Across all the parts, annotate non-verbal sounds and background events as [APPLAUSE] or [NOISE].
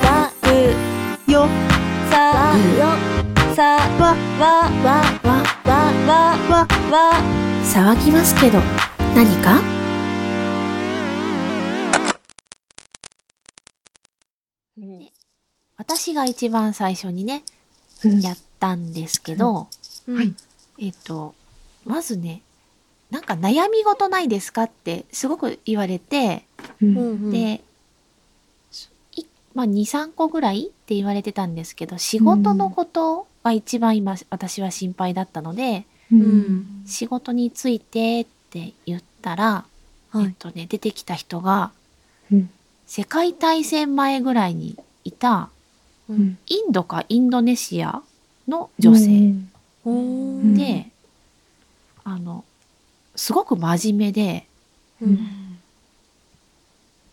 わるよ。さよさわわわわわわわわ騒ぎますけど、何か私が一番最初にね、やったんですけど、はいえっと、まずね、なんか悩み事ないですかってすごく言われて、うんで、まあ、2、3個ぐらいって言われてたんですけど、仕事のことが一番今、私は心配だったので、うん。仕事についてって言ったら、はい。えっとね、出てきた人が、うん。世界大戦前ぐらいにいた、うん。インドかインドネシアの女性。で、あの、すごく真面目で、うん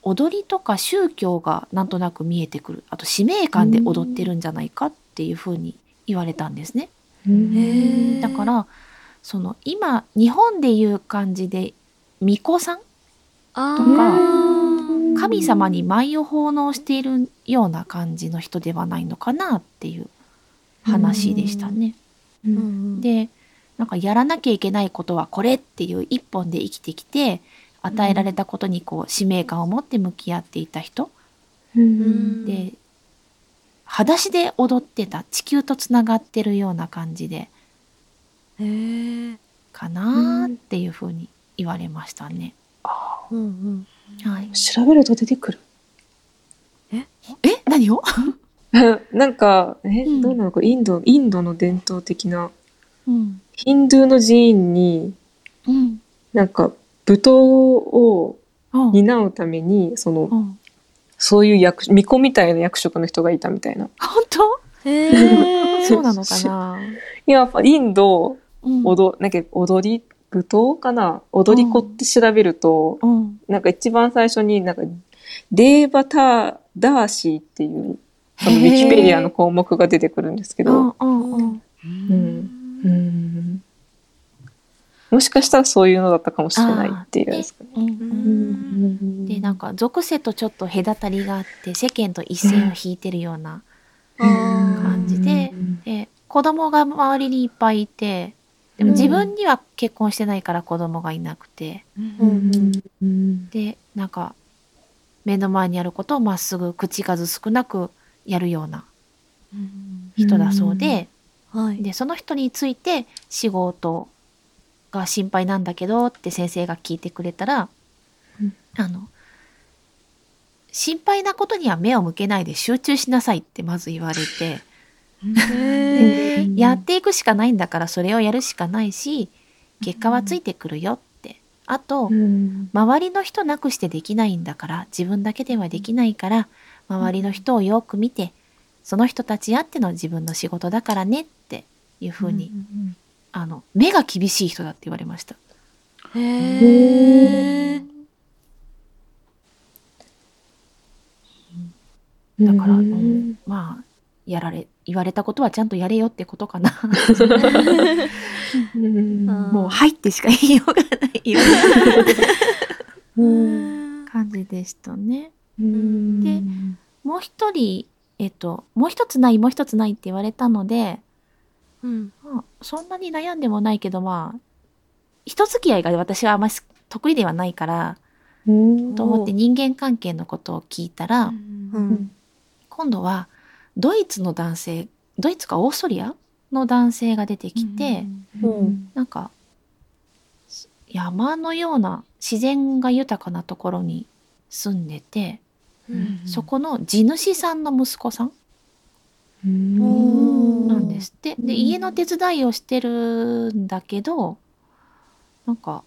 踊りとか宗教がなんとなく見えてくる。あと使命感で踊ってるんじゃないかっていうふうに言われたんですね。だから、その今、日本でいう感じで、巫女さんあとかー。神様に舞を奉納しているような感じの人ではないのかなっていう話でしたね。でなんかやらなきゃいけないことはこれっていう一本で生きてきて与えられたことにこう使命感を持って向き合っていた人、うん。で裸足で踊ってた地球とつながってるような感じで。へーかなーっていうふうに言われましたね。うん。うんはい、調べると出てくる。え？何を、[LAUGHS] なんか、え、うん。どうなの？か、インド、インドの伝統的な、うん。ヒンドゥーの寺院に、うん。なんか、舞踏をうん。担うために、その、うん、そういう役、巫女みたいな役職の人がいたみたいな。本当？へー。[LAUGHS] そう。なのかな、いや、インド、うん。踊、なんか踊り、舞踏かな？踊り子って調べると、うん、なんか一番最初になんか、デーバターダーシーっていう、そのウィキペディアの項目が出てくるんですけど、うん。うん。うんもしかしたらそういうのだったかもしれないっていうですかね。うんううん。ん。でなんか属性とちょっと隔たりがあって世間と一線を引いてるような感じでで子供が周りにいっぱいいてでも自分には結婚してないから子供がいなくてでなんか目の前にあることをまっすぐ口数少なくやるような人だそうで、はい。でその人について仕事が心配なんだけどって先生が聞いてくれたら、うん。あの心配なことには目を向けないで集中しなさいってまず言われて、やっていくしかないんだからそれをやるしかないし結果はついてくるよって。あと、うん。周りの人なくしてできないんだから自分だけではできないから周りの人をよく見てその人たちあっての自分の仕事だからねっていうふうに、あの目が厳しい人だって言われました。へー。だから、ううん。んまあやられ言われたことはちゃんとやれよってことかな。[LAUGHS] もう「はい」ってしか言いようがないよう [LAUGHS] うん。な感じでしたね。うん。でもう一人えっともう一つないもう一つないって言われたので、うん。まあ、そんなに悩んでもないけどまあ人付き合いが私はあんまり得意ではないからうん。と思って人間関係のことを聞いたら、うん今度はドイツの男性ドイツかオーストリアの男性が出てきて、うんなんか山のような自然が豊かなところに住んでて、うんそこの地主さんの息子さんうんなんですって。で家の手伝いをしてるんだけどなんか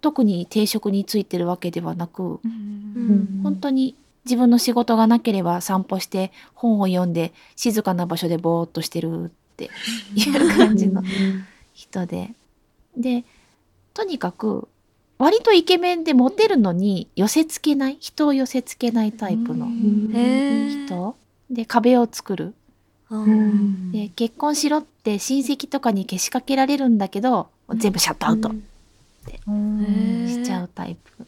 特に定職についてるわけではなく、うん。本当に自分の仕事がなければ散歩して本を読んで静かな場所でぼーっとしてるっていう感じの人で。で、とにかく割とイケメンでモテるのに寄せつけない、人を寄せつけないタイプの人。で壁を作る。で、結婚しろって親戚とかにけしかけられるんだけど、全部シャットアウト。しちゃうタイプ。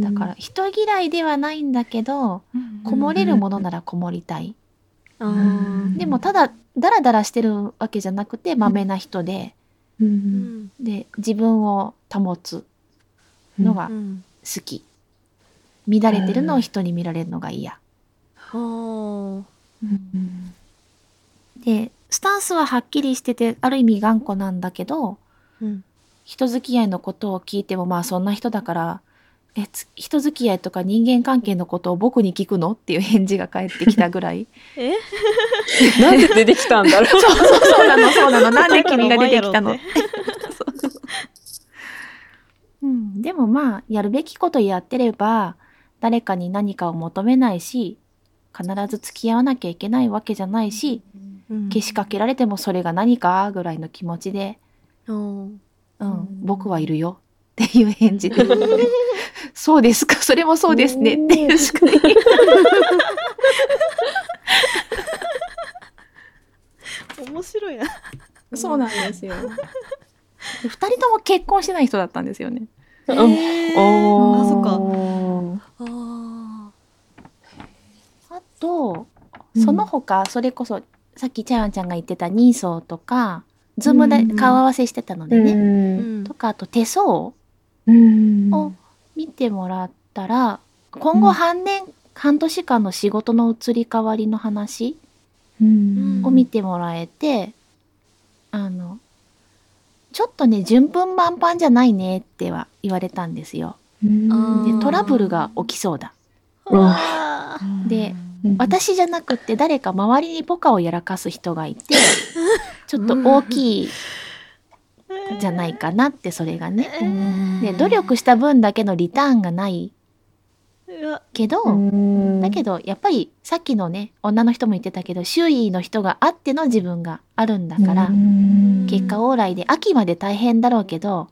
だから人嫌いではないんだけどこもれるものならこもりたい、でもただダラダラしてるわけじゃなくてまめな人で。で自分を保つのがうん。好き。乱れてるのを人に見られるのが嫌。はでスタンスははっきりしててある意味頑固なんだけどあうん。人付き合いのことを聞いてもまあそんな人だからえつ人付き合いとか人間関係のことを僕に聞くのっていう返事が返ってきたぐらい。[LAUGHS] え？[LAUGHS] なんで出てきたんだろう。そうそうなの [LAUGHS] そうなの。なんで君が出てきたの？うん、でもまあやるべきことやってれば誰かに何かを求めないし必ず付き合わなきゃいけないわけじゃないしうんけしかけられてもそれが何かぐらいの気持ちで。うん。うん、僕はいるよ。っていう返事で。[LAUGHS] そうですか、それもそうですね。っていう。しか言えない面白いな。そうなんですよ。二人とも結婚してない人だったんですよね。うんへー。あそっか。か。ああと、うん。その他、それこそ、さっきチャヤンちゃんが言ってたニーソーとか、ズームでうん顔合わせしてたのでうね。とか、あと手相うんを見てもらったら、今後半年、半年間の仕事の移り変わりの話うんを見てもらえて、あの、ちょっとね、順風満帆じゃないねっては言われたんですよ。で、トラブルが起きそうだ。で、私じゃなくって誰か周りにポカをやらかす人がいて、[LAUGHS] ちょっと大きいじゃないかなって、それがね。で、努力した分だけのリターンがない。けど、だけど、やっぱりさっきのね、女の人も言ってたけど、周囲の人があっての自分があるんだから、結果往来で秋まで大変だろうけど、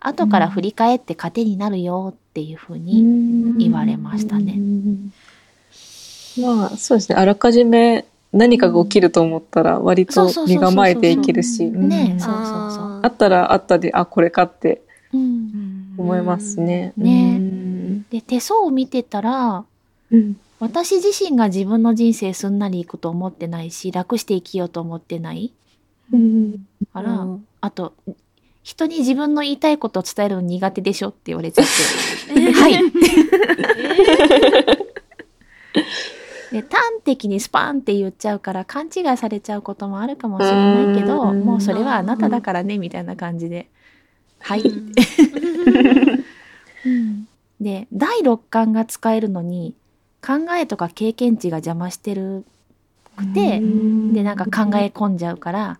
後から振り返って糧になるよっていうふうに、言われましたね。まあ、そうですね。あらかじめ何かが起きると思ったら、割と身構えていけるし、うん。ねそうそうそう。ああったらあったで、あ、これかってうん。思いますね。ねうん。で、手相を見てたら、うん。私自身が自分の人生すんなりいくと思ってないし、楽して生きようと思ってない。うん。から、うん。あと、人に自分の言いたいことを伝えるの苦手でしょって言われちゃって。[LAUGHS] はい。[LAUGHS] で端的にスパンって言っちゃうから勘違いされちゃうこともあるかもしれないけど、うんもうそれはあなただからねみたいな感じで。はい。う [LAUGHS] んで、第六感が使えるのに考えとか経験値が邪魔してるくて、で、なんか考え込んじゃうから、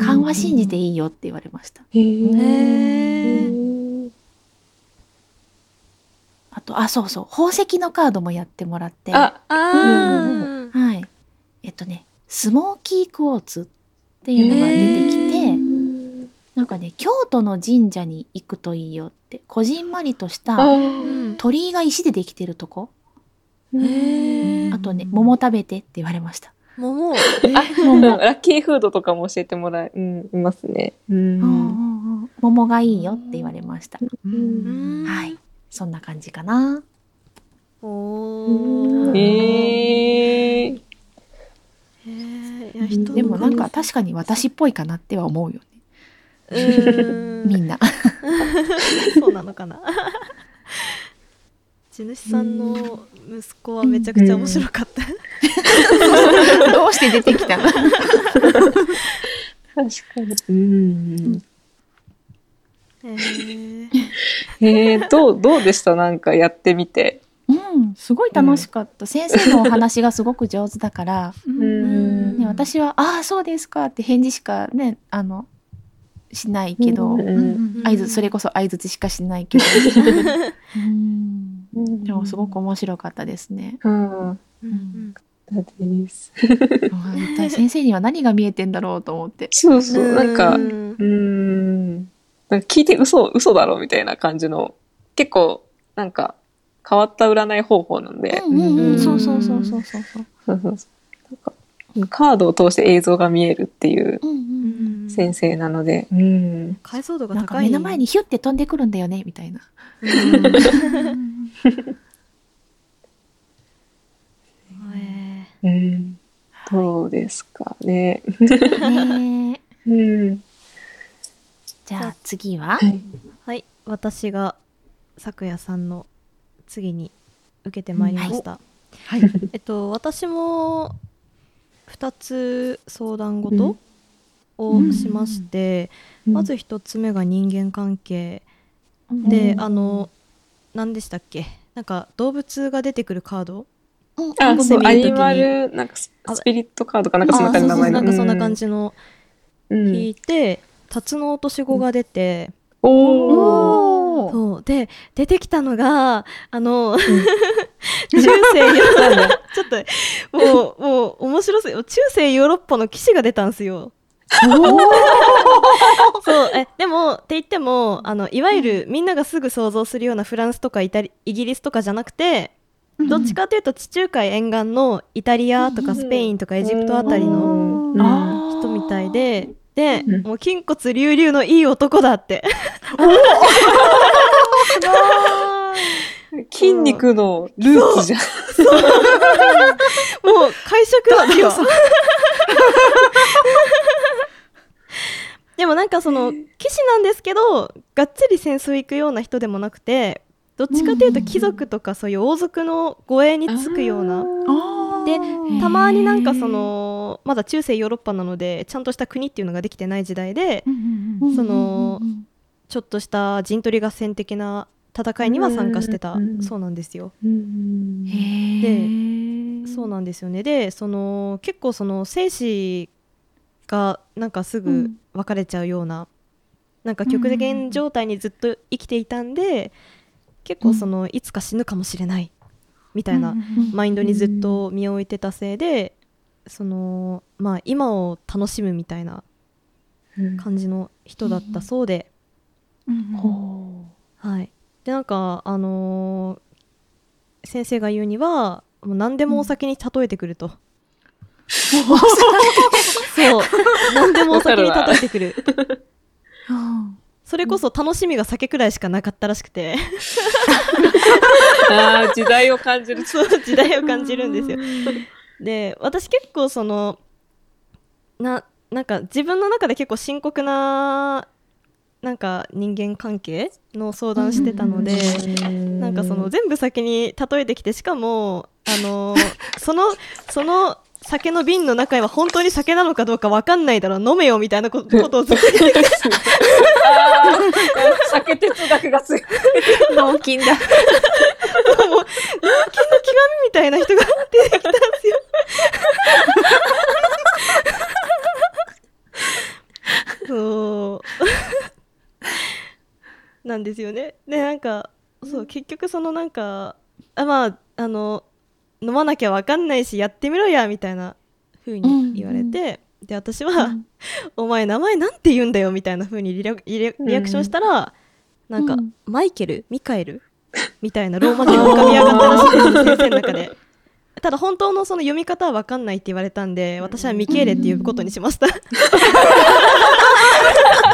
勘は信じていいよって言われました。へへーあと、あ、そうそう、宝石のカードもやってもらって。あ、あーはい。えっとね、スモーキークォーツっていうのが出てきて、へーなんかね、京都の神社に行くといいよって、こじんまりとしたうん鳥居が石でできてるとこ、へーあとね、桃食べてって言われました。桃？あ、[LAUGHS] ラッキーフードとかも教えてもらえ、うん、いますね。ううんうんん。うん桃がいいよって言われました。うんはい。そんな感じかな。おーえー。へーいや人のでもなんか確かに私っぽいかなっては思うよね。んみんな。そうなのかな地主さんの息子はめちゃくちゃ面白かった。[LAUGHS] どうして出てきたの？確かに。うん。[LAUGHS] えー、どう、どうでした？なんかやってみて。うん、すごい楽しかった。先生のお話がすごく上手だから、うんね、私は、ああ、そうですかって返事しかね、あの、しないけど、うん合図、それこそ相づちしかしないけど。うん、でもすごく面白かったですね。うん。うんだです。[LAUGHS] あ一体先生には何が見えてんだろうと思って。そうそう。なんか、ううん聞いて嘘、嘘だろみたいな感じの、結構、なんか、変わった占い方法なんで。うんうんうん、うんそうそうそうそうそうそう。そうそうそうなんかカードを通して映像が見えるっていううんうんうん先生なので。うん。解像度がなんか高い。目の前にヒュッて飛んでくるんだよね、みたいな。えうん。どうですかね。ねえ [LAUGHS] うん。じゃあ次は？はい。ーはい。私が咲夜さんの次に受けてまいりました、はい。えっと私も2つ相談事をしまして、まず1つ目が人間関係。で、うん。あの何でしたっけ？なんか動物が出てくるカード？あ、そう、アニマル、なんかスピリットカードかなんかそんな感じの名前なん。かそんな感じの。うん。引いて、タツノオトシゴが出て、おお。おー。そう。で出てきたのがあの、中世ヨーロッパ [LAUGHS] ちょっともうもう面白すぎ中世ヨーロッパの騎士が出たんですよ。そう。えでもって言ってもあのいわゆるみんながすぐ想像するようなフランスとかイタリイギリスとかじゃなくてどっちかというと地中海沿岸のイタリアとかスペインとかエジプトあたりの人みたいででうん。もう筋骨隆々のいい男だって。[LAUGHS] 筋肉のルーツじゃん。もう会食だよ。[LAUGHS] でもなんかその騎士なんですけどがっつり戦争行くような人でもなくてどっちかというと貴族とかそういう王族の護衛につくような。でたまになんかそのまだ中世ヨーロッパなのでちゃんとした国っていうのができてない時代でそのちょっとした陣取り合戦的な戦いには参加してた。うんそうなんですよ。うんへえそうなんですよね。でその結構その生死がなんかすぐうん。別れちゃうような、なんか極限状態にずっと生きていたんで、結構そのいつか死ぬかもしれないみたいなマインドにずっと身を置いてたせいで、そのまあ今を楽しむみたいな感じの人だったそうで、ほはい、でなんかあのー先生が言うにはもう何でもお酒に例えてくると、そう。何でもお酒に例えてくる。それこそ楽しみが酒くらいしかなかったらしくて。あ、時代を感じる。そう時代を感じるんですよで私結構そのななんか自分の中で結構深刻ななんか人間関係の相談してたので、なんかその全部酒に例えてきてしかもあのそのその酒の瓶の中は本当に酒なのかどうかわかんないだろ飲めよみたいなこことをずっと言って酒哲学が強い。脳筋だ脳筋の極みみたいな人が出てきたんですよ。そうなんですよね。でなんかそう結局そのなんかあまああの飲まなきゃわかんないしやってみろやみたいな風に言われて、で私は、[LAUGHS] お前名前なんて言うんだよみたいな風にリラリラリアクションしたら、なんか、うん。マイケル？ミカエル？[LAUGHS] みたいなローマ字が浮かび上がったらしいです先生の中で。[LAUGHS] ただ本当のその読み方は分かんないって言われたんで私はミケーレって呼ぶことにしました。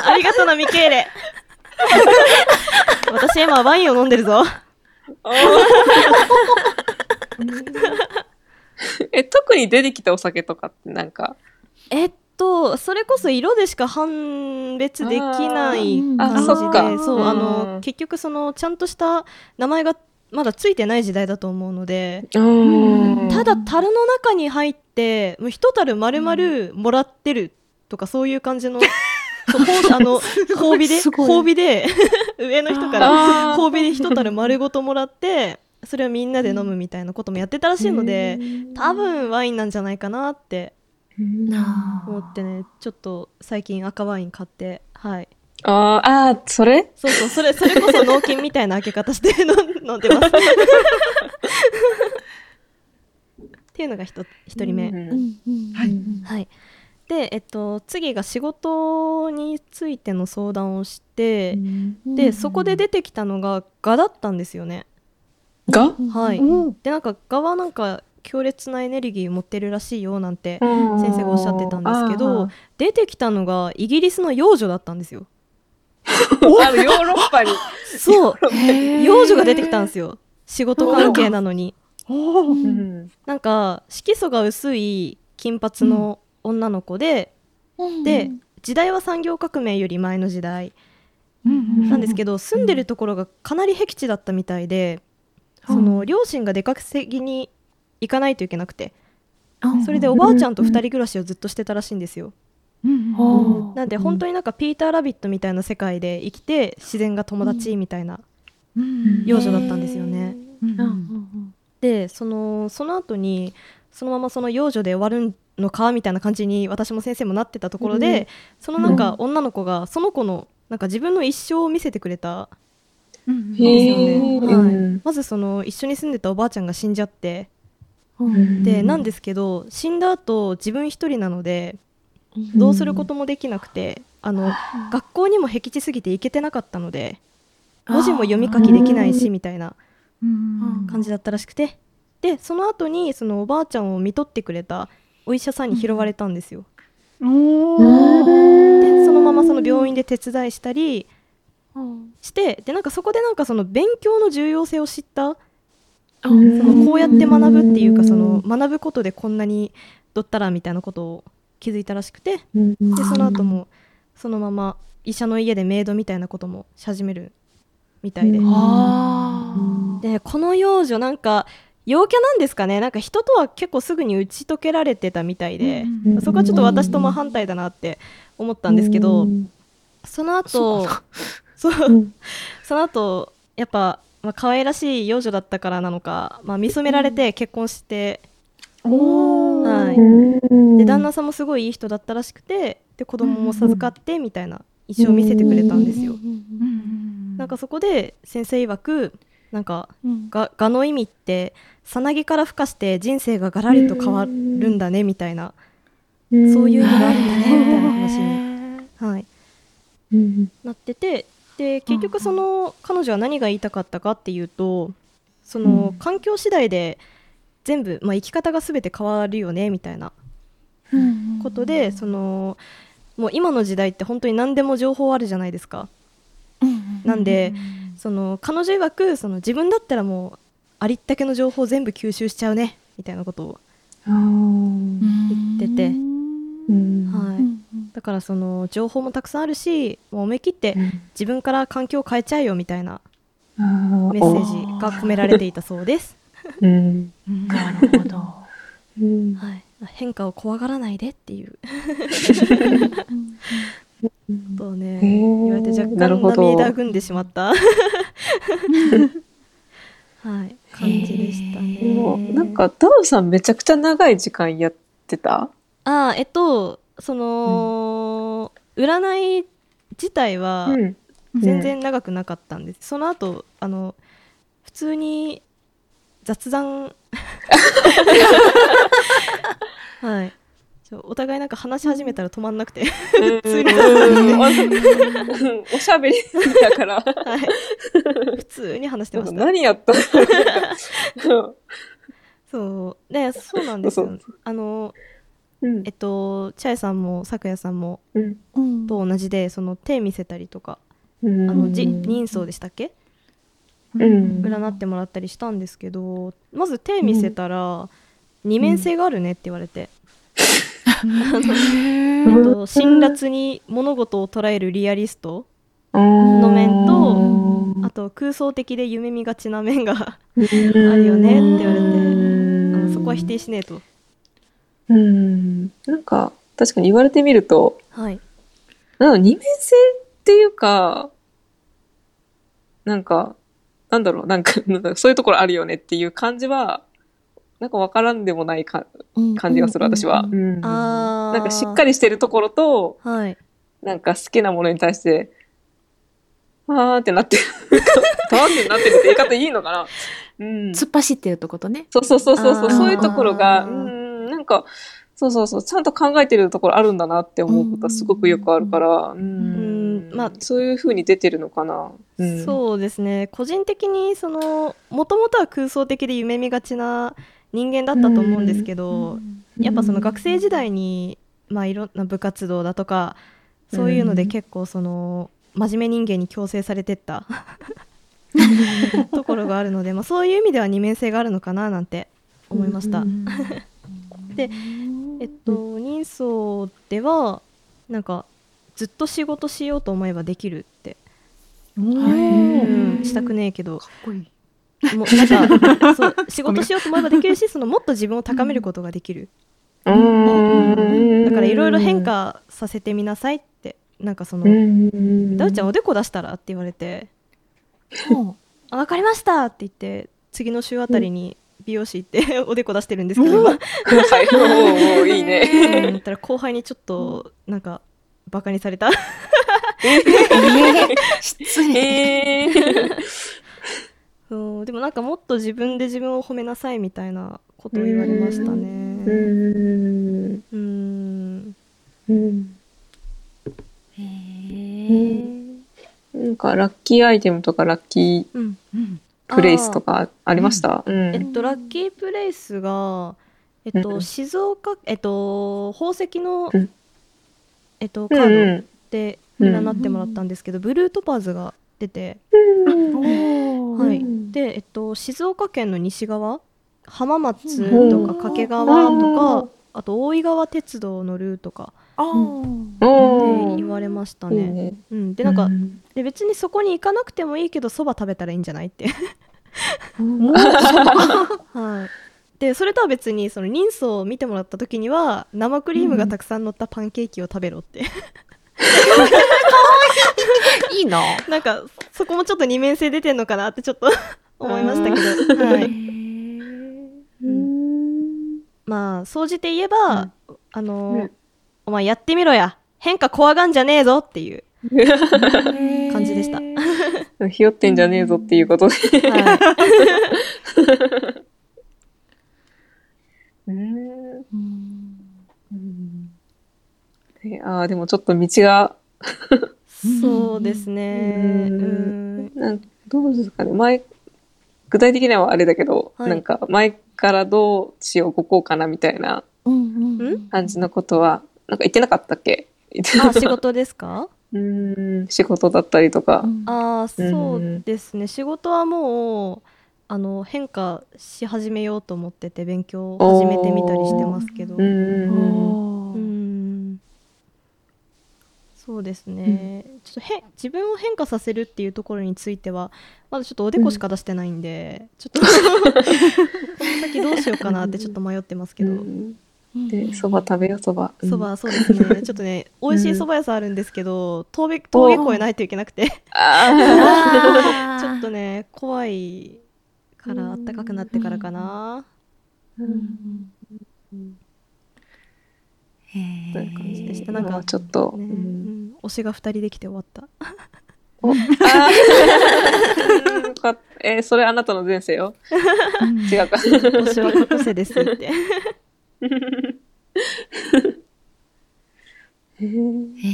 ありがとうなミケーレ [LAUGHS] 私今ワインを飲んでるぞ。え、特に出てきたお酒とかってなんか？えっとそれこそ色でしか判別できない感じであそうあのうん結局そのちゃんとした名前がまだついてない時代だと思うのでうんただ樽の中に入ってもう一樽丸々もらってるとかそういう感じの、あの [LAUGHS] 褒美で褒美で [LAUGHS] 上の人から褒美で一樽丸ごともらってそれをみんなで飲むみたいなこともやってたらしいので多分ワインなんじゃないかなってな思ってねちょっと最近赤ワイン買ってはい。あーあー、それ？そうそうそれそれこそ脳筋みたいな開け方して飲んでます。[LAUGHS] っていうのがひと一人目、うん。はい。はい、で、えっと、次が仕事についての相談をして、でそこで出てきたのが蛾だったんですよね。がはい、うん。でなんか蛾はなんか強烈なエネルギーを持ってるらしいよなんて先先生がおっしゃってたんですけど出てきたのがイギリスの幼女だったんですよ。[LAUGHS] あのヨーロッパに。そう。幼女が出てきたんですよ。仕事関係なのに。なんか色素が薄い金髪の女の子で、で時代は産業革命より前の時代なんですけど、住んでるところがかなり僻地だったみたいで、その両親が出稼ぎに行かないといけなくてそれでおばあちゃんと2人暮らしをずっとしてたらしいんですよ。ほなんで本当になんかピーター・ラビットみたいな世界で生きて自然が友達みたいな幼女だったんですよね。でそのその後にそのままその幼女で終わるのかみたいな感じに私も先生もなってたところで、そのなんか女の子がその子のなんか自分の一生を見せてくれたへですよね。ー。はい。うんまずその一緒に住んでたおばあちゃんが死んじゃってんでなんですけど死んだ後自分一人なのでどうすることもできなくてあの学校にも僻地すぎて行けてなかったので文字も読み書きできないしみたいな感じだったらしくてでその後にそのおばあちゃんを見とってくれたお医者さんに拾われたんですよ。でそのままその病院で手伝いしたりしてでなんかそこでなんかその勉強の重要性を知ったそのこうやって学ぶっていうかその学ぶことでこんなにどったらみたいなことを気づいたらしくてでその後もそのまま医者の家でメイドみたいなこともし始めるみたいで。でこの幼女なんか陽キャなんですかね。なんか人とは結構すぐに打ち解けられてたみたいで、そこはちょっと私と真反対だなって思ったんですけど、その後そう [LAUGHS] その後やっぱ、まあ可愛らしい幼女だったからなのか、まあ、見初められて結婚して、はい、で旦那さんもすごいいい人だったらしくてで子供も授かってみたいな一生を見せてくれたんですよ。なんかそこで先生曰くなんかが蛾の意味ってさなぎから孵化して人生がガラリと変わるんだねみたいな、そういう意味があるんだねみたいな話に、はい、なっててで結局その彼女は何が言いたかったかっていうとその環境次第で全部、まあ、生き方が全て変わるよねみたいなことでそのもう今の時代って本当に何でも情報あるじゃないですか。なんでその彼女曰くその自分だったらもうありったけの情報全部吸収しちゃうねみたいなことを言ってて、はい、だからその情報もたくさんあるしもう思い切って自分から環境を変えちゃえよみたいなメッセージが込められていたそうです。うん。なるほど。うん。はい、変化を怖がらないでっていう [LAUGHS] ことをね言われて若干涙ぐんでしまった。[LAUGHS] はい感じでしたでもね。なんかダウさんめちゃくちゃ長い時間やってた？あーえっとその、占い自体はうん。全然長くなかったんです、その後あの普通に雑談。[LAUGHS] はいお互いなんか話し始めたら止まんなくて [LAUGHS] 普通に。おしゃべりだから。はい。普通に話してました。何やった？のそう。でそうなんですよ。あのうん。えっとチャイさんもさくやさんもうん。と同じでその手見せたりとかうん。あのじ人相でしたっけ？うん。占ってもらったりしたんですけどまず手見せたら、二面性があるねって言われて、えっと、辛辣に物事を捉えるリアリストの面とあと空想的で夢見がちな面があるよねって言われてあのそこは否定しねえと。うん。なんか確かに言われてみるとはい。なんか二面性っていうかなんかなんだろうなんかそういうところあるよねっていう感じはなんかわからんでもないか感じがする私は、なんかしっかりしてるところとはい。なんか好きなものに対してあーってなってる。[LAUGHS] あーってなってるって言い方いいのかな。うん。突っ走ってるってことね。そうそうそうそうそういうところが、うん、なんか、そうそうそう、ちゃんと考えてるところあるんだなって思うことはすごくよくあるから、うん、ん。まあそういう風に出てるのかな。うん、そうですね。個人的にそのもともとは空想的で夢見がちな人間だったと思うんですけど、やっぱその学生時代に、まあ、いろんな部活動だとかそういうので結構その、真面目人間に強制されてったところがあるので、まあ、そういう意味では二面性があるのかななんて思いました。[LAUGHS] でえっと人相ではなんかずっと仕事しようと思えばできるって、うん、したくねえけど。かっこいいもうなんか [LAUGHS] そう仕事しようと思えばできるしそのもっと自分を高めることができる、うーん。だからいろいろ変化させてみなさいってなんかそのうん「ダウちゃんおでこ出したら?」って言われてほ「あ分かりました!」って言って次の週あたりに美容師行って [LAUGHS] おでこ出してるんですけど。い。[LAUGHS] いいね。うん。たら後輩にちょっとなんかバカにされた。うえー。失礼。へーでもなんかもっと自分で自分を褒めなさいみたいなことを言われましたうねん。うん。うん。へーなんかラッキーアイテムとかラッキうん。うん。ー。プレイスとかありました？うん。えっとラッキープレイスがえっと、うん。静岡えっと宝石の、うん。えっとカうんードうでうん。占ってもらったんですけど、ブルートパーズが出て、ん。おーはい。うん。で、えっと、静岡県の西側浜松うん。とか掛川とうんかあと大井川鉄道のルートかあー。おー。で言われましたね。うん、でなんか、うん。で別にそこに行かなくてもいいけどそば食べたらいいんじゃないって。はい。でそれとは別にその人相を見てもらった時には生クリームがたくさん乗ったパンケーキを食べろって、い。[LAUGHS] い。[LAUGHS] ななんかそこもちょっと二面性出てんのかなってちょっと [LAUGHS] 思いましたけど、はい、うん。まあ総じて言えば、あのーうん。お前やってみろや。変化怖がんじゃねえぞっていう、感じでした。ひよってんじゃねえぞっていうことで。はい、うんでああ、でもちょっと道が、そうですね。ううん。んなんどうですかね。前、具体的にはあれだけど、はい。なんか前からどうしよう、動こうかなみたいなうん感じのことは、なんか言ってなかったっけ？あ仕事ですか？[LAUGHS] うん、仕事だったりとか。ああうんそうですね。仕事はもうあの変化し始めようと思ってて勉強を始めてみたりしてますけどそうですね、ちょっとへ自分を変化させるっていうところについてはまだちょっとおでこしか出してないんで、ちょっとこの [LAUGHS] 先どうしようかなってちょっと迷ってますけど、うん。で、蕎麦食べよ、蕎麦。うん。そば、そうですね。ちょっとね美味しいそば屋さんあるんですけど峠峠越えないといけなくて。あ [LAUGHS] ちょっとね怖いからあったかくなってからかな、ーへという感じでした。ななんんかかちょっと、ね。ううん。ん推しが2人できて終わった。お。[LAUGHS] あえーそれあなたの前世よ。違うか。推しは隠せですって。[LAUGHS] へー。へ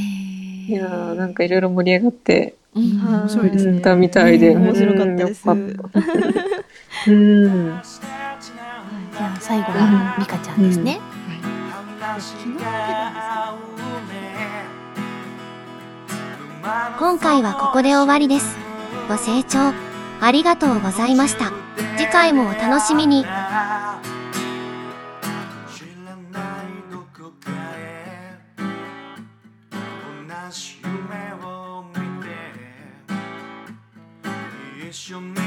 いやーなんかいろいろ盛り上がって、うん。はい面白いですね。うんたみたいで、面白かったです。うん。[LAUGHS] じゃあ最後はミカちゃんですね。今回はここで終わりです。ご清聴ありがとうございました。次回もお楽しみに。知ら